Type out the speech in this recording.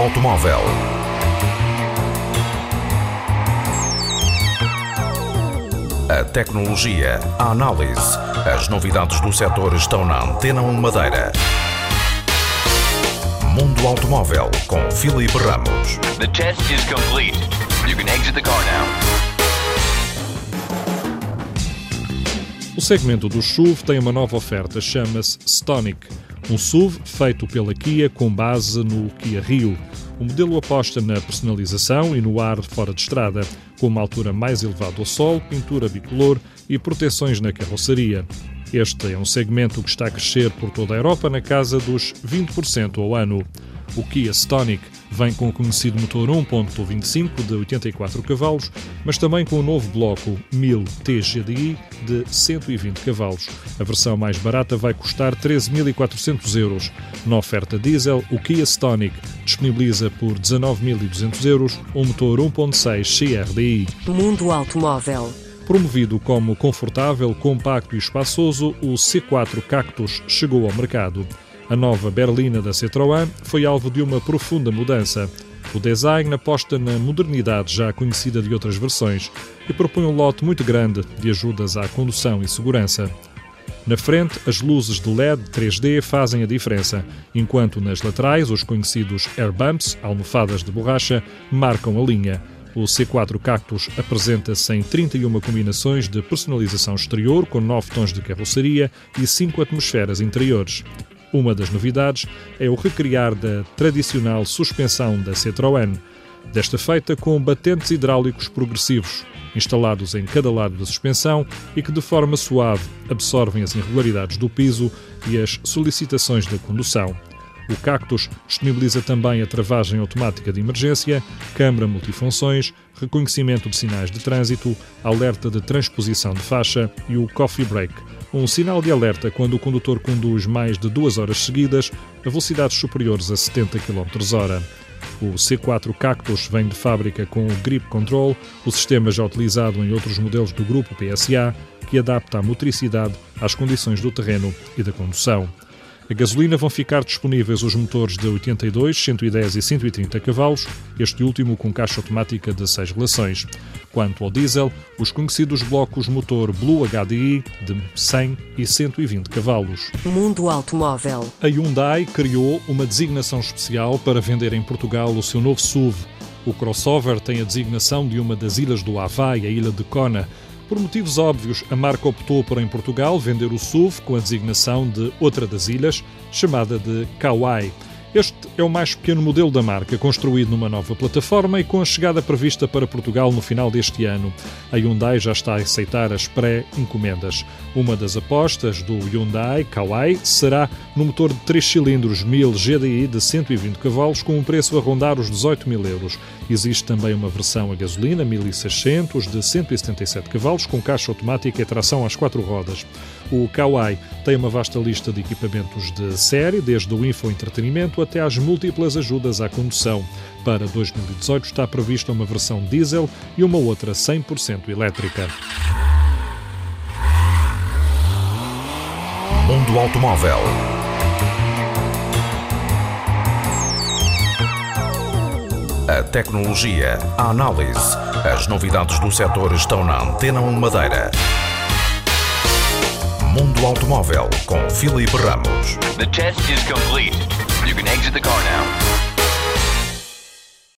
automóvel. A tecnologia, a análise, as novidades do setor estão na Antena 1 Madeira. Mundo Automóvel com Filipe Ramos. The test is complete. You can exit the car now. O segmento do SUV tem uma nova oferta, chama-se Stonic, um SUV feito pela Kia com base no Kia Rio. O modelo aposta na personalização e no ar fora de estrada, com uma altura mais elevada ao sol, pintura bicolor e proteções na carroceria. Este é um segmento que está a crescer por toda a Europa na casa dos 20% ao ano. O Kia Stonic vem com o conhecido motor 1.25 de 84 cavalos, mas também com o novo bloco 1000 TGDI de 120 cavalos. A versão mais barata vai custar 13.400 euros. Na oferta diesel, o Kia Stonic disponibiliza por 19.200 euros um motor 1.6 CRDI. Mundo Automóvel. Promovido como confortável, compacto e espaçoso, o C4 Cactus chegou ao mercado. A nova berlina da Citroën foi alvo de uma profunda mudança. O design aposta na modernidade já conhecida de outras versões e propõe um lote muito grande de ajudas à condução e segurança. Na frente, as luzes de LED 3D fazem a diferença, enquanto nas laterais, os conhecidos air bumps, almofadas de borracha, marcam a linha. O C4 Cactus apresenta-se em 31 combinações de personalização exterior, com 9 tons de carroceria e 5 atmosferas interiores. Uma das novidades é o recriar da tradicional suspensão da Citroën, desta feita com batentes hidráulicos progressivos, instalados em cada lado da suspensão e que de forma suave absorvem as irregularidades do piso e as solicitações da condução. O Cactus disponibiliza também a travagem automática de emergência, câmara multifunções, reconhecimento de sinais de trânsito, alerta de transposição de faixa e o Coffee Break, um sinal de alerta quando o condutor conduz mais de duas horas seguidas a velocidades superiores a 70 km/h. O C4 Cactus vem de fábrica com o Grip Control, o sistema já utilizado em outros modelos do grupo PSA, que adapta a motricidade às condições do terreno e da condução. A gasolina vão ficar disponíveis os motores de 82, 110 e 130 cavalos, este último com caixa automática de 6 relações. Quanto ao diesel, os conhecidos blocos motor Blue HDI de 100 e 120 cavalos. Mundo Automóvel. A Hyundai criou uma designação especial para vender em Portugal o seu novo SUV. O crossover tem a designação de uma das ilhas do Havaí, a ilha de Kona. Por motivos óbvios, a marca optou por, em Portugal, vender o SUV com a designação de outra das ilhas, chamada de Kauai. Este é o mais pequeno modelo da marca, construído numa nova plataforma e com a chegada prevista para Portugal no final deste ano. A Hyundai já está a aceitar as pré-encomendas. Uma das apostas do Hyundai Kauai será no motor de 3 cilindros 1000 GDI de 120 cavalos com um preço a rondar os 18 mil euros. Existe também uma versão a gasolina 1600 de 177 cavalos com caixa automática e tração às quatro rodas. O Kauai tem uma vasta lista de equipamentos de série, desde o infoentretenimento até às múltiplas ajudas à condução. Para 2018 está prevista uma versão diesel e uma outra 100% elétrica. Mundo Automóvel. A tecnologia, a análise, as novidades do setor estão na Antena 1 Madeira. Mundo Automóvel com Filipe Ramos. The test is complete. You can exit the car now.